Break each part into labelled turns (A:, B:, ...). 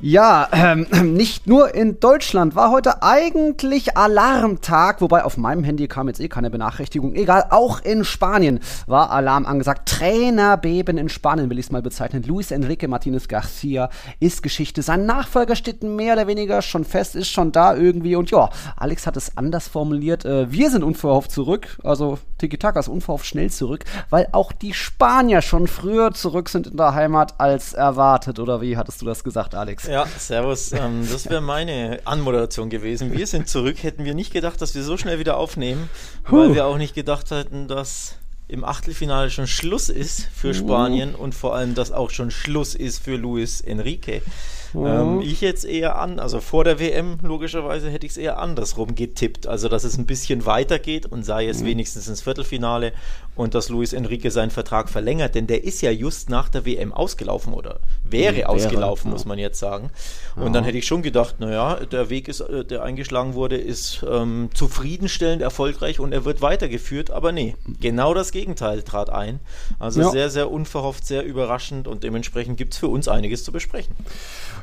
A: Ja, ähm, nicht nur in Deutschland war heute eigentlich Alarmtag, wobei auf meinem Handy kam jetzt eh keine Benachrichtigung. Egal, auch in Spanien war Alarm angesagt. Trainerbeben in Spanien will ich es mal bezeichnen. Luis Enrique Martinez Garcia ist Geschichte. Sein Nachfolger steht mehr oder weniger schon fest, ist schon da irgendwie. Und ja, Alex hat es anders formuliert. Äh, wir sind unverhofft zurück. Also Tiki-Taka ist unverhofft schnell zurück, weil auch die Spanier schon früher zurück sind in der Heimat als erwartet. Oder wie hattest du das gesagt, Alex?
B: Ja, servus. Ähm, das wäre meine Anmoderation gewesen. Wir sind zurück. Hätten wir nicht gedacht, dass wir so schnell wieder aufnehmen, weil wir auch nicht gedacht hätten, dass im Achtelfinale schon Schluss ist für Spanien uh. und vor allem, dass auch schon Schluss ist für Luis Enrique. Mhm. Ähm, ich jetzt eher an, also vor der WM logischerweise hätte ich es eher andersrum getippt. Also, dass es ein bisschen weitergeht und sei es mhm. wenigstens ins Viertelfinale und dass Luis Enrique seinen Vertrag verlängert, denn der ist ja just nach der WM ausgelaufen oder wäre, wäre ausgelaufen, ja. muss man jetzt sagen. Und dann hätte ich schon gedacht, naja, der Weg, ist, äh, der eingeschlagen wurde, ist ähm, zufriedenstellend erfolgreich und er wird weitergeführt, aber nee, genau das Gegenteil trat ein. Also ja. sehr, sehr unverhofft, sehr überraschend und dementsprechend gibt es für uns einiges zu besprechen.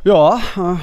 A: Ja,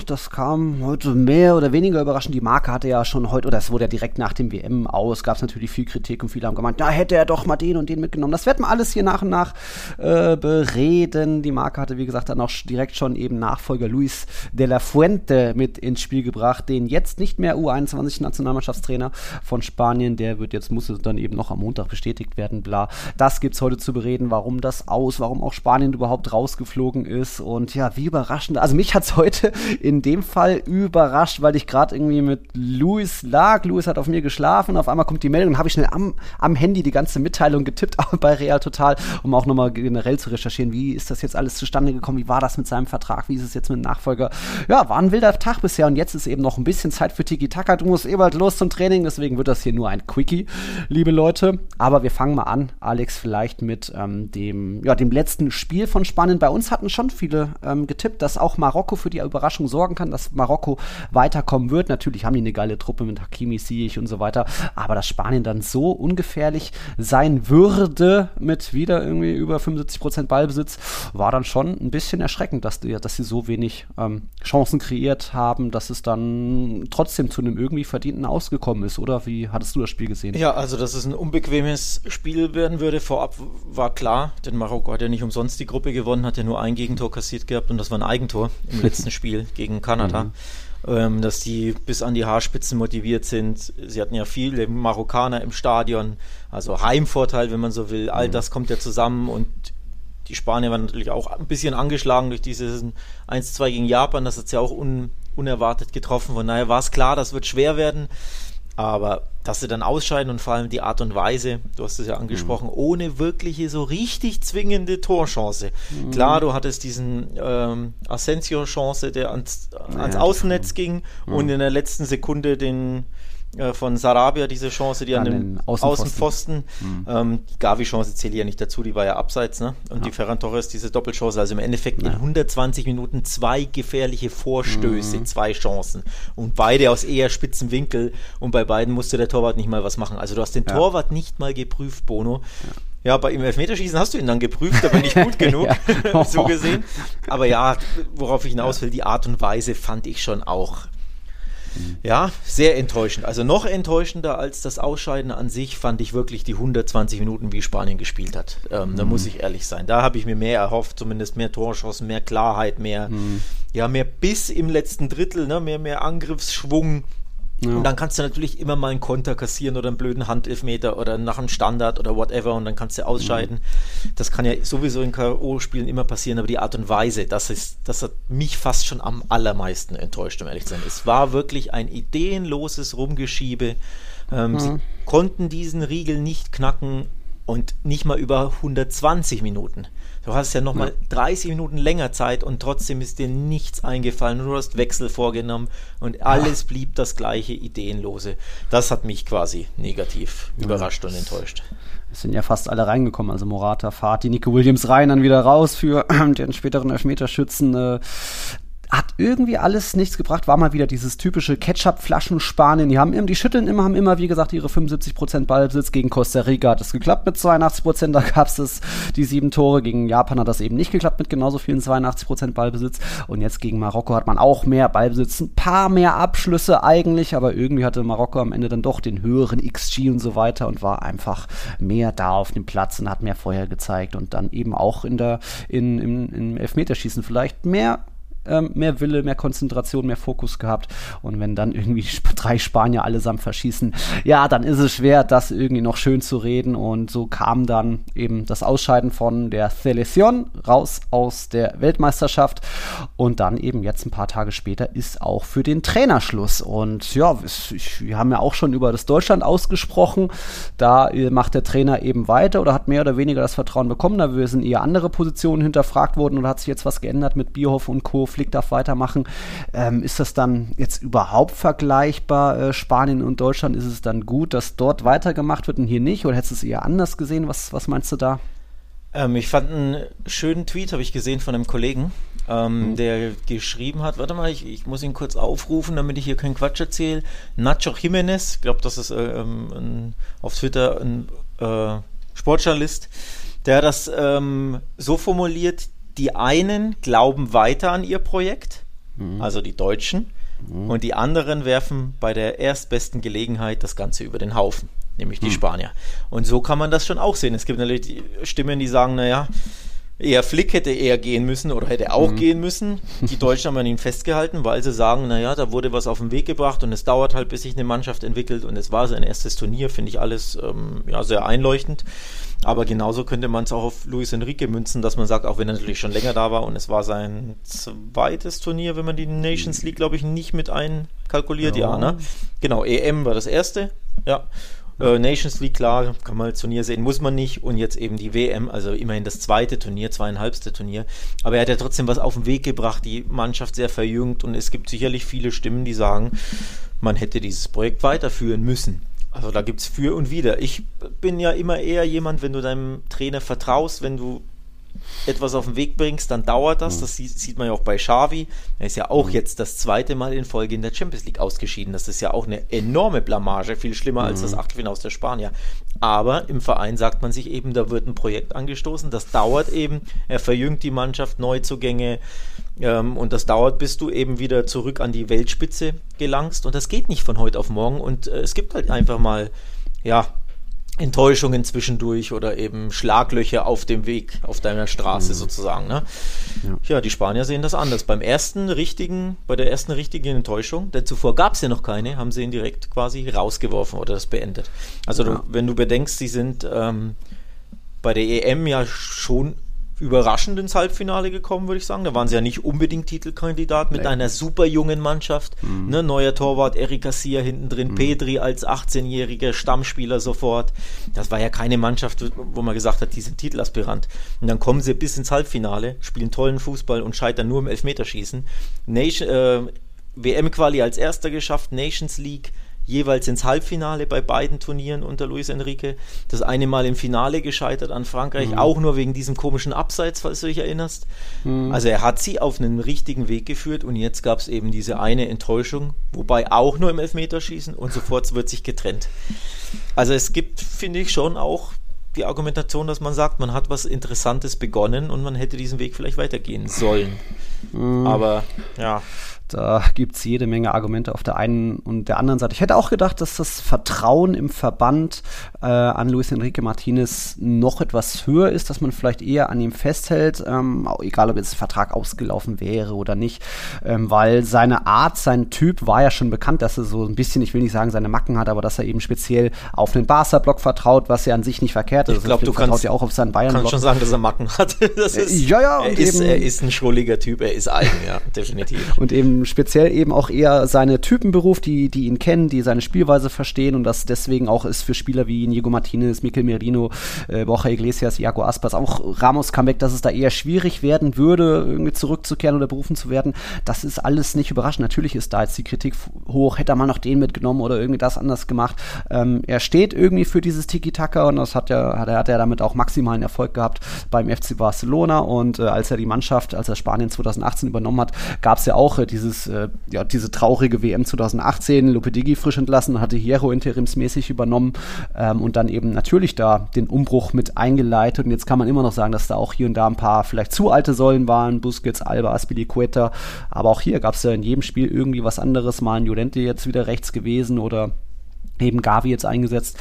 A: das kam heute mehr oder weniger überraschend. Die Marke hatte ja schon heute, oder es wurde ja direkt nach dem WM aus, gab es natürlich viel Kritik und viele haben gemeint, da hätte er doch mal den und den mitgenommen. Das werden wir alles hier nach und nach äh, bereden. Die Marke hatte, wie gesagt, dann auch direkt schon eben Nachfolger Luis de la Fuente mit ins Spiel gebracht, den jetzt nicht mehr U21-Nationalmannschaftstrainer von Spanien. Der wird jetzt, muss dann eben noch am Montag bestätigt werden, bla. Das gibt es heute zu bereden, warum das aus, warum auch Spanien überhaupt rausgeflogen ist und ja, wie überraschend. Also mich hat heute in dem Fall überrascht, weil ich gerade irgendwie mit Luis lag. Luis hat auf mir geschlafen. Auf einmal kommt die Meldung, habe ich schnell am, am Handy die ganze Mitteilung getippt bei Real Total, um auch nochmal generell zu recherchieren, wie ist das jetzt alles zustande gekommen, wie war das mit seinem Vertrag, wie ist es jetzt mit dem Nachfolger. Ja, war ein wilder Tag bisher und jetzt ist eben noch ein bisschen Zeit für Tiki Taka. Du musst eh bald los zum Training, deswegen wird das hier nur ein Quickie, liebe Leute. Aber wir fangen mal an, Alex, vielleicht mit ähm, dem, ja, dem letzten Spiel von Spanien. Bei uns hatten schon viele ähm, getippt, dass auch Marokko für die Überraschung sorgen kann, dass Marokko weiterkommen wird. Natürlich haben die eine geile Truppe mit Hakimi, Ziyech und so weiter, aber dass Spanien dann so ungefährlich sein würde mit wieder irgendwie über 75% Ballbesitz, war dann schon ein bisschen erschreckend, dass, die, dass sie so wenig ähm, Chancen kreiert haben, dass es dann trotzdem zu einem irgendwie verdienten Ausgekommen ist, oder? Wie hattest du das Spiel gesehen?
B: Ja, also dass es ein unbequemes Spiel werden würde, vorab war klar, denn Marokko hat ja nicht umsonst die Gruppe gewonnen, hat ja nur ein Gegentor kassiert gehabt und das war ein Eigentor im letzten Spiel gegen Kanada. Mhm. Ähm, dass die bis an die Haarspitzen motiviert sind. Sie hatten ja viele Marokkaner im Stadion, also Heimvorteil, wenn man so will. All mhm. das kommt ja zusammen und die Spanier waren natürlich auch ein bisschen angeschlagen durch dieses 1-2 gegen Japan. Das hat sie ja auch un unerwartet getroffen. Von daher war es klar, das wird schwer werden. Aber dass sie dann ausscheiden und vor allem die Art und Weise, du hast es ja angesprochen, mhm. ohne wirkliche so richtig zwingende Torchance. Mhm. Klar, du hattest diesen ähm, Asensio-Chance, der ans, ans ja, Außennetz ging mhm. und in der letzten Sekunde den äh, von Sarabia diese Chance, die an, an dem Außenpfosten, Außenpfosten mhm. ähm, die Gavi-Chance zählt ja nicht dazu, die war ja abseits, ne? Und ja. die Ferran Torres, diese Doppelchance, also im Endeffekt ja. in 120 Minuten zwei gefährliche Vorstöße, mhm. zwei Chancen und beide aus eher spitzen Winkel und bei beiden musste der Torwart nicht mal was machen. Also du hast den ja. Torwart nicht mal geprüft, Bono. Ja, bei im Elfmeterschießen hast du ihn dann geprüft, aber nicht gut genug, so gesehen. Aber ja, worauf ich hinaus will, die Art und Weise fand ich schon auch ja, sehr enttäuschend. Also noch enttäuschender als das Ausscheiden an sich fand ich wirklich die 120 Minuten, wie Spanien gespielt hat. Ähm, mhm. Da muss ich ehrlich sein. Da habe ich mir mehr erhofft, zumindest mehr Torchancen, mehr Klarheit, mehr, mhm. ja, mehr Biss im letzten Drittel, ne? mehr, mehr Angriffsschwung. Ja. Und dann kannst du natürlich immer mal einen Konter kassieren oder einen blöden Handelfmeter oder nach einem Standard oder whatever und dann kannst du ausscheiden. Mhm. Das kann ja sowieso in K.O.-Spielen immer passieren, aber die Art und Weise, das, ist, das hat mich fast schon am allermeisten enttäuscht, um ehrlich zu sein. Es war wirklich ein ideenloses Rumgeschiebe. Ähm, mhm. Sie konnten diesen Riegel nicht knacken und nicht mal über 120 Minuten. Du hast ja nochmal ja. 30 Minuten länger Zeit und trotzdem ist dir nichts eingefallen. Du hast Wechsel vorgenommen und alles blieb das gleiche Ideenlose. Das hat mich quasi negativ ja. überrascht und enttäuscht.
A: Es sind ja fast alle reingekommen. Also Morata, Fati, Nico Williams rein, dann wieder raus für den späteren Elfmeterschützen. Hat irgendwie alles nichts gebracht, war mal wieder dieses typische Ketchup-Flaschen-Spanien. Die haben immer, die schütteln immer, haben immer, wie gesagt, ihre 75% Ballbesitz. Gegen Costa Rica hat es geklappt mit 82%, da gab es die sieben Tore. Gegen Japan hat das eben nicht geklappt mit genauso vielen 82% Ballbesitz. Und jetzt gegen Marokko hat man auch mehr Ballbesitz, ein paar mehr Abschlüsse eigentlich, aber irgendwie hatte Marokko am Ende dann doch den höheren XG und so weiter und war einfach mehr da auf dem Platz und hat mehr Feuer gezeigt und dann eben auch in der, in, im, im Elfmeterschießen vielleicht mehr ähm, mehr Wille, mehr Konzentration, mehr Fokus gehabt. Und wenn dann irgendwie drei Spanier allesamt verschießen, ja, dann ist es schwer, das irgendwie noch schön zu reden. Und so kam dann eben das Ausscheiden von der Selección raus aus der Weltmeisterschaft. Und dann eben jetzt ein paar Tage später ist auch für den Trainer Schluss. Und ja, wir haben ja auch schon über das Deutschland ausgesprochen. Da äh, macht der Trainer eben weiter oder hat mehr oder weniger das Vertrauen bekommen. Da sind eher andere Positionen hinterfragt worden oder hat sich jetzt was geändert mit Bierhoff und Co. Flick darf weitermachen. Ähm, ist das dann jetzt überhaupt vergleichbar, äh, Spanien und Deutschland? Ist es dann gut, dass dort weitergemacht wird und hier nicht? Oder hättest du es eher anders gesehen? Was, was meinst du da?
B: Ähm, ich fand einen schönen Tweet, habe ich gesehen von einem Kollegen, ähm, mhm. der geschrieben hat, warte mal, ich, ich, muss ihn kurz aufrufen, damit ich hier keinen Quatsch erzähle. Nacho Jiménez, ich glaube, das ist äh, ähm, ein, auf Twitter ein äh, Sportjournalist, der hat das ähm, so formuliert, die einen glauben weiter an ihr Projekt, mhm. also die Deutschen, mhm. und die anderen werfen bei der erstbesten Gelegenheit das Ganze über den Haufen, nämlich die mhm. Spanier. Und so kann man das schon auch sehen. Es gibt natürlich Stimmen, die sagen, naja, eher Flick hätte eher gehen müssen oder hätte auch mhm. gehen müssen. Die Deutschen haben an ihn festgehalten, weil sie sagen, naja, da wurde was auf den Weg gebracht und es dauert halt, bis sich eine Mannschaft entwickelt und es war sein erstes Turnier, finde ich alles ähm, ja, sehr einleuchtend. Aber genauso könnte man es auch auf Luis Enrique münzen, dass man sagt, auch wenn er natürlich schon länger da war und es war sein zweites Turnier, wenn man die Nations League, glaube ich, nicht mit einkalkuliert, ja, ja ne? Genau, EM war das erste, ja. Äh, Nations League, klar, kann man als Turnier sehen, muss man nicht. Und jetzt eben die WM, also immerhin das zweite Turnier, zweieinhalbste Turnier. Aber er hat ja trotzdem was auf den Weg gebracht, die Mannschaft sehr verjüngt. Und es gibt sicherlich viele Stimmen, die sagen, man hätte dieses Projekt weiterführen müssen. Also da gibt es für und wider. Ich bin ja immer eher jemand, wenn du deinem Trainer vertraust, wenn du etwas auf den Weg bringst, dann dauert das. Mhm. Das sieht, man ja auch bei Xavi. Er ist ja auch mhm. jetzt das zweite Mal in Folge in der Champions League ausgeschieden. Das ist ja auch eine enorme Blamage, viel schlimmer mhm. als das Achtelfinale aus der Spanier. Aber im Verein sagt man sich eben, da wird ein Projekt angestoßen. Das dauert eben. Er verjüngt die Mannschaft, Neuzugänge. Ähm, und das dauert, bis du eben wieder zurück an die Weltspitze gelangst. Und das geht nicht von heute auf morgen. Und äh, es gibt halt einfach mal, ja, Enttäuschungen zwischendurch oder eben Schlaglöcher auf dem Weg, auf deiner Straße mhm. sozusagen. Ne? Ja. ja. die Spanier sehen das anders. Beim ersten richtigen, bei der ersten richtigen Enttäuschung, denn zuvor gab es ja noch keine, haben sie ihn direkt quasi rausgeworfen oder das beendet. Also ja. du, wenn du bedenkst, sie sind ähm, bei der EM ja schon überraschend ins Halbfinale gekommen, würde ich sagen. Da waren sie ja nicht unbedingt Titelkandidat mit nee. einer super jungen Mannschaft. Mhm. Ne, neuer Torwart Eric Garcia hinten drin, mhm. Pedri als 18-jähriger Stammspieler sofort. Das war ja keine Mannschaft, wo man gesagt hat, die sind Titelaspirant. Und dann kommen sie bis ins Halbfinale, spielen tollen Fußball und scheitern nur im Elfmeterschießen. Nation, äh, WM-Quali als erster geschafft, Nations League jeweils ins Halbfinale bei beiden Turnieren unter Luis Enrique. Das eine Mal im Finale gescheitert an Frankreich, mhm. auch nur wegen diesem komischen Abseits, falls du dich erinnerst. Mhm. Also er hat sie auf einen richtigen Weg geführt und jetzt gab es eben diese eine Enttäuschung, wobei auch nur im Elfmeterschießen und sofort wird sich getrennt. Also es gibt, finde ich, schon auch die Argumentation, dass man sagt, man hat was Interessantes begonnen und man hätte diesen Weg vielleicht weitergehen sollen. Mhm. Aber ja.
A: Da gibt es jede Menge Argumente auf der einen und der anderen Seite. Ich hätte auch gedacht, dass das Vertrauen im Verband äh, an Luis Enrique Martinez noch etwas höher ist, dass man vielleicht eher an ihm festhält, ähm, egal ob jetzt der Vertrag ausgelaufen wäre oder nicht, ähm, weil seine Art, sein Typ war ja schon bekannt, dass er so ein bisschen, ich will nicht sagen, seine Macken hat, aber dass er eben speziell auf den Barca-Block vertraut, was ja an sich nicht verkehrt ist.
B: Ich glaube, du kannst ja auch auf seinen Bayern-Block. schon sagen, dass er Macken hat.
A: das ist, ja, ja,
B: er, ist, er ist ein schrulliger Typ, er ist eigen, ja, definitiv.
A: Und eben ähm, speziell eben auch eher seine Typenberuf, die, die ihn kennen, die seine Spielweise verstehen und das deswegen auch ist für Spieler wie Inigo Martinez, Mikel Merino, äh, Borja Iglesias, Iago Aspas, auch Ramos Comeback, dass es da eher schwierig werden würde, irgendwie zurückzukehren oder berufen zu werden. Das ist alles nicht überraschend. Natürlich ist da jetzt die Kritik hoch, hätte er mal noch den mitgenommen oder irgendwie das anders gemacht. Ähm, er steht irgendwie für dieses Tiki-Taka und das hat ja, hat er, hat er damit auch maximalen Erfolg gehabt beim FC Barcelona und äh, als er die Mannschaft, als er Spanien 2018 übernommen hat, gab es ja auch äh, dieses, äh, ja, diese traurige WM 2018, Lopetegui frisch entlassen, hatte Hierro interimsmäßig übernommen ähm, und dann eben natürlich da den Umbruch mit eingeleitet. Und jetzt kann man immer noch sagen, dass da auch hier und da ein paar vielleicht zu alte Säulen waren, Busquets, Alba, Aspilicueta, aber auch hier gab es ja in jedem Spiel irgendwie was anderes, mal ein Jolente jetzt wieder rechts gewesen oder eben Gavi jetzt eingesetzt.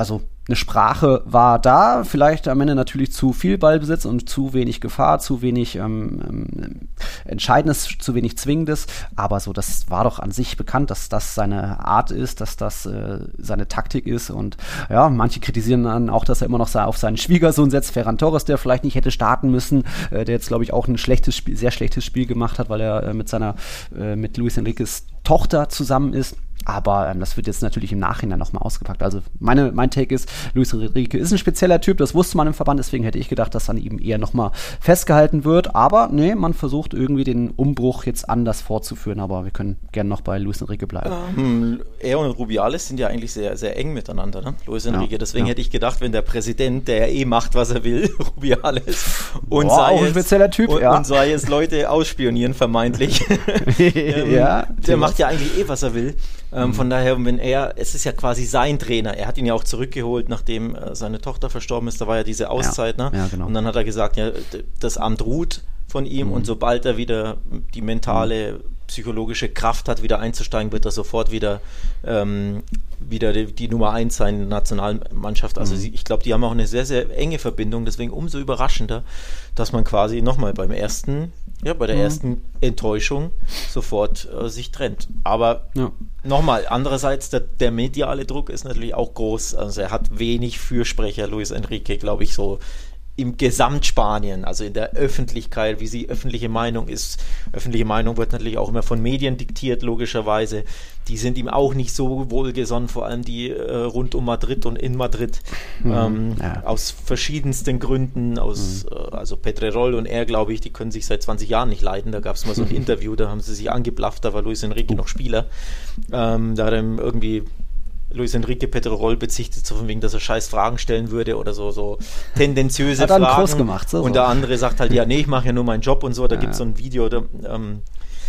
A: Also eine Sprache war da, vielleicht am Ende natürlich zu viel Ballbesitz und zu wenig Gefahr, zu wenig ähm, ähm, Entscheidendes, zu wenig Zwingendes, aber so, das war doch an sich bekannt, dass das seine Art ist, dass das äh, seine Taktik ist und ja, manche kritisieren dann auch, dass er immer noch auf seinen Schwiegersohn setzt, Ferran Torres, der vielleicht nicht hätte starten müssen, äh, der jetzt glaube ich auch ein schlechtes Spiel, sehr schlechtes Spiel gemacht hat, weil er äh, mit seiner, äh, mit Luis Enriquez Tochter zusammen ist. Aber ähm, das wird jetzt natürlich im Nachhinein nochmal ausgepackt. Also meine, mein Take ist, Luis Enrique ist ein spezieller Typ, das wusste man im Verband, deswegen hätte ich gedacht, dass an ihm eher nochmal festgehalten wird. Aber nee, man versucht irgendwie den Umbruch jetzt anders fortzuführen, aber wir können gerne noch bei Luis Enrique bleiben.
B: Ähm, er und Rubiales sind ja eigentlich sehr, sehr eng miteinander, ne? Luis Enrique. Ja, deswegen ja. hätte ich gedacht, wenn der Präsident, der ja eh macht, was er will, Rubiales, und,
A: Boah,
B: sei
A: auch ein spezieller Typ,
B: und,
A: ja.
B: und sei es Leute ausspionieren, vermeintlich. ähm, ja, der macht ja eigentlich eh, was er will. Ähm, mhm. Von daher, wenn er, es ist ja quasi sein Trainer. Er hat ihn ja auch zurückgeholt, nachdem äh, seine Tochter verstorben ist. Da war ja diese Auszeit,
A: ja,
B: ne?
A: Ja, genau.
B: Und dann hat er gesagt, ja, das Amt ruht von ihm mhm. und sobald er wieder die mentale, psychologische Kraft hat, wieder einzusteigen, wird er sofort wieder, ähm, wieder die, die, Nummer eins sein in der Nationalmannschaft. Also mhm. sie, ich glaube, die haben auch eine sehr, sehr enge Verbindung, deswegen umso überraschender, dass man quasi nochmal beim ersten ja, bei der mhm. ersten Enttäuschung sofort äh, sich trennt. Aber ja. nochmal, andererseits, der, der, mediale Druck ist natürlich auch groß. Also er hat wenig Fürsprecher, Luis Enrique, glaube ich, so im Gesamtspanien, also in der Öffentlichkeit, wie sie öffentliche Meinung ist. Öffentliche Meinung wird natürlich auch immer von Medien diktiert, logischerweise. Die sind ihm auch nicht so wohlgesonnen, vor allem die äh, rund um Madrid und in Madrid. Mhm, ähm, ja. Aus verschiedensten Gründen, aus, mhm. äh, also Pedrerol und er, glaube ich, die können sich seit 20 Jahren nicht leiden. Da gab es mal so ein Interview, da haben sie sich angeblafft, da war Luis Enrique noch Spieler. Ähm, da hat er irgendwie Luis Enrique Pedrerol bezichtet, so von wegen, dass er scheiß Fragen stellen würde oder so, so tendenziöse
A: Hat
B: Fragen.
A: groß gemacht, so,
B: und der andere sagt halt, ja, nee, ich mache ja nur meinen Job und so. Da ja. gibt es so ein Video, da, ähm,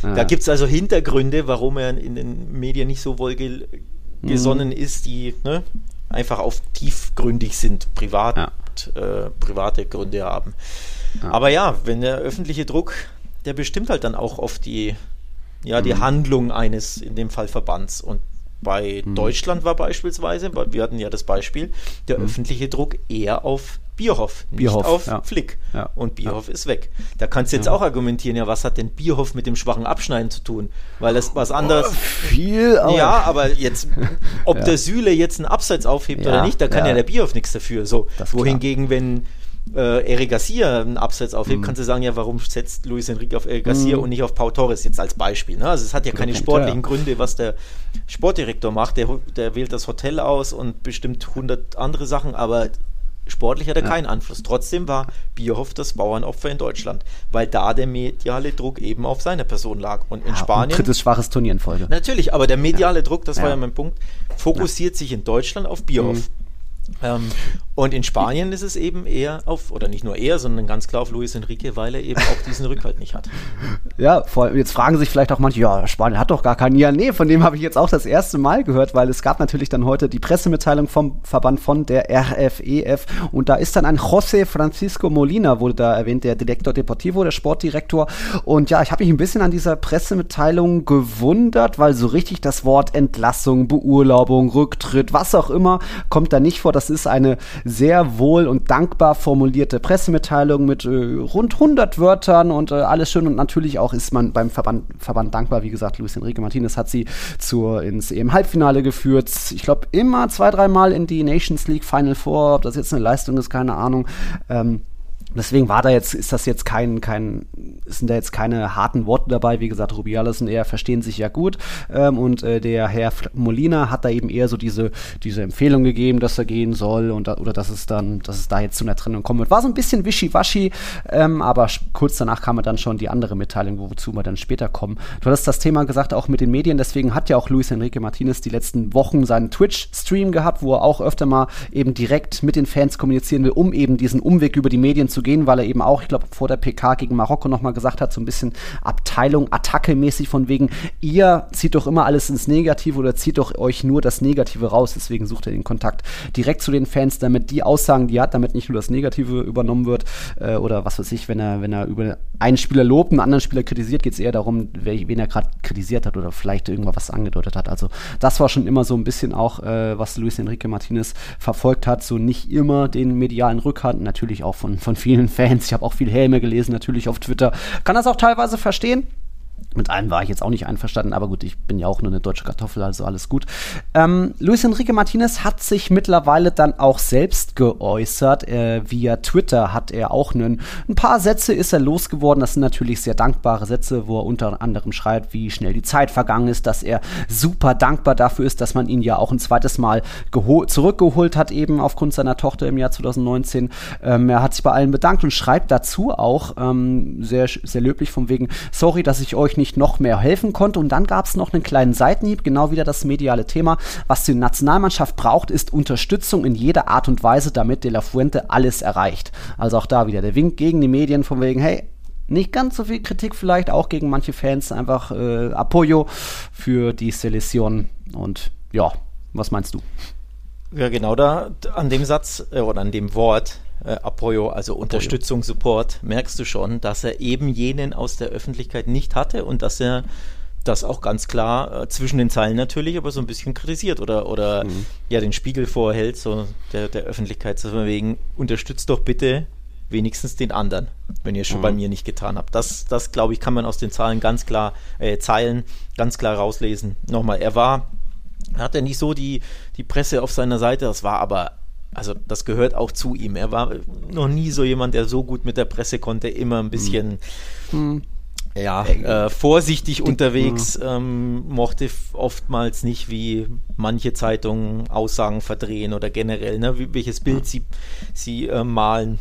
B: ja. da gibt es also Hintergründe, warum er in den Medien nicht so wohlgesonnen mhm. ist, die ne, einfach auf tiefgründig sind, privat, ja. äh, private Gründe haben. Aber ja, wenn der öffentliche Druck, der bestimmt halt dann auch oft die, ja, die mhm. Handlung eines, in dem Fall Verbands. Und bei mhm. Deutschland war beispielsweise, wir hatten ja das Beispiel, der mhm. öffentliche Druck eher auf Bierhoff, nicht
A: Bierhoff,
B: auf
A: ja.
B: Flick.
A: Ja.
B: Und Bierhoff
A: ja.
B: ist weg. Da kannst du jetzt auch argumentieren, ja, was hat denn Bierhoff mit dem schwachen Abschneiden zu tun? Weil das was anderes. Oh,
A: viel,
B: aber Ja, aber jetzt, ob der Süle jetzt einen Abseits aufhebt oder nicht, da kann ja, der Bierhoff nichts dafür. So, wohingegen, wenn äh, Eric Garcia einen Abseits aufhebt, mhm. kannst du sagen, ja, warum setzt Luis Enrique auf Eric Garcia mhm. und nicht auf Pau Torres jetzt als Beispiel? Ne? Also es hat ja keine sportlichen ja. Gründe, was der Sportdirektor macht. Der, der wählt das Hotel aus und bestimmt 100 andere Sachen, aber sportlich hat er ja. keinen Einfluss. Trotzdem war Bierhoff das Bauernopfer in Deutschland, weil da der mediale Druck eben auf seiner Person lag. Und in ja, Spanien.
A: drittes schwaches Turnier in Folge.
B: Natürlich, aber der mediale ja. Druck, das war ja mein Punkt, fokussiert sich in Deutschland auf Bierhoff. Mhm. Ähm, und in Spanien ist es eben eher auf, oder nicht nur eher, sondern ganz klar auf Luis Enrique, weil er eben auch diesen Rückhalt nicht hat.
A: Ja, vor, jetzt fragen sich vielleicht auch manche, ja, Spanien hat doch gar keinen. Ja, nee, von dem habe ich jetzt auch das erste Mal gehört, weil es gab natürlich dann heute die Pressemitteilung vom Verband von der RFEF e und da ist dann ein José Francisco Molina, wurde da erwähnt, der Direktor Deportivo, der Sportdirektor. Und ja, ich habe mich ein bisschen an dieser Pressemitteilung gewundert, weil so richtig das Wort Entlassung, Beurlaubung, Rücktritt, was auch immer, kommt da nicht vor. Das ist eine sehr wohl und dankbar formulierte Pressemitteilung mit äh, rund 100 Wörtern und äh, alles schön und natürlich auch ist man beim Verband, Verband dankbar. Wie gesagt, Luis Enrique Martinez hat sie zur, ins EM-Halbfinale geführt. Ich glaube, immer zwei, dreimal in die Nations League Final Four. Ob das jetzt eine Leistung ist, keine Ahnung. Ähm, Deswegen war da jetzt, ist das jetzt kein, kein, sind da jetzt keine harten Worte dabei. Wie gesagt, Rubiales und er verstehen sich ja gut. Ähm, und äh, der Herr Molina hat da eben eher so diese, diese Empfehlung gegeben, dass er gehen soll und da, oder dass es dann, dass es da jetzt zu einer Trennung kommen wird. War so ein bisschen wischiwaschi, ähm, aber kurz danach kam dann schon die andere Mitteilung, wozu wir dann später kommen. Du hattest das Thema gesagt, auch mit den Medien, deswegen hat ja auch Luis Enrique Martinez die letzten Wochen seinen Twitch-Stream gehabt, wo er auch öfter mal eben direkt mit den Fans kommunizieren will, um eben diesen Umweg über die Medien zu gehen, weil er eben auch, ich glaube, vor der PK gegen Marokko nochmal gesagt hat, so ein bisschen Abteilung, Attacke-mäßig von wegen, ihr zieht doch immer alles ins Negative oder zieht doch euch nur das Negative raus. Deswegen sucht er den Kontakt direkt zu den Fans, damit die Aussagen, die er hat, damit nicht nur das Negative übernommen wird äh, oder was weiß ich, wenn er, wenn er über einen Spieler lobt, einen anderen Spieler kritisiert, geht es eher darum, wen er gerade kritisiert hat oder vielleicht irgendwas angedeutet hat. Also das war schon immer so ein bisschen auch, äh, was Luis Enrique Martinez verfolgt hat, so nicht immer den medialen Rückhand, natürlich auch von, von vielen Fans. Ich habe auch viel Helme gelesen, natürlich auf Twitter. Kann das auch teilweise verstehen. Mit einem war ich jetzt auch nicht einverstanden, aber gut, ich bin ja auch nur eine deutsche Kartoffel, also alles gut. Ähm, Luis Enrique Martinez hat sich mittlerweile dann auch selbst geäußert. Äh, via Twitter hat er auch einen, ein paar Sätze ist er losgeworden. Das sind natürlich sehr dankbare Sätze, wo er unter anderem schreibt, wie schnell die Zeit vergangen ist, dass er super dankbar dafür ist, dass man ihn ja auch ein zweites Mal zurückgeholt hat, eben aufgrund seiner Tochter im Jahr 2019. Ähm, er hat sich bei allen bedankt und schreibt dazu auch ähm, sehr, sehr löblich von wegen, sorry, dass ich euch nicht nicht noch mehr helfen konnte. Und dann gab es noch einen kleinen Seitenhieb, genau wieder das mediale Thema. Was die Nationalmannschaft braucht, ist Unterstützung in jeder Art und Weise, damit De La Fuente alles erreicht. Also auch da wieder der Wink gegen die Medien von wegen, hey, nicht ganz so viel Kritik vielleicht, auch gegen manche Fans, einfach äh, Apoyo für die Selektion. Und ja, was meinst du?
B: Ja, genau da an dem Satz äh, oder an dem Wort äh, Apoyo, also Unterstützung, Support, merkst du schon, dass er eben jenen aus der Öffentlichkeit nicht hatte und dass er das auch ganz klar äh, zwischen den Zeilen natürlich, aber so ein bisschen kritisiert oder, oder mhm. ja den Spiegel vorhält, so der, der Öffentlichkeit zu wegen, unterstützt doch bitte wenigstens den anderen, wenn ihr es schon mhm. bei mir nicht getan habt. Das, das glaube ich, kann man aus den Zahlen ganz klar, äh, Zeilen ganz klar rauslesen. Nochmal, er war, er hatte nicht so die, die Presse auf seiner Seite, das war aber also das gehört auch zu ihm. Er war noch nie so jemand, der so gut mit der Presse konnte, immer ein bisschen hm. ja, äh, vorsichtig Die, unterwegs, ähm, mochte oftmals nicht, wie manche Zeitungen Aussagen verdrehen oder generell, ne, welches Bild sie, sie äh, malen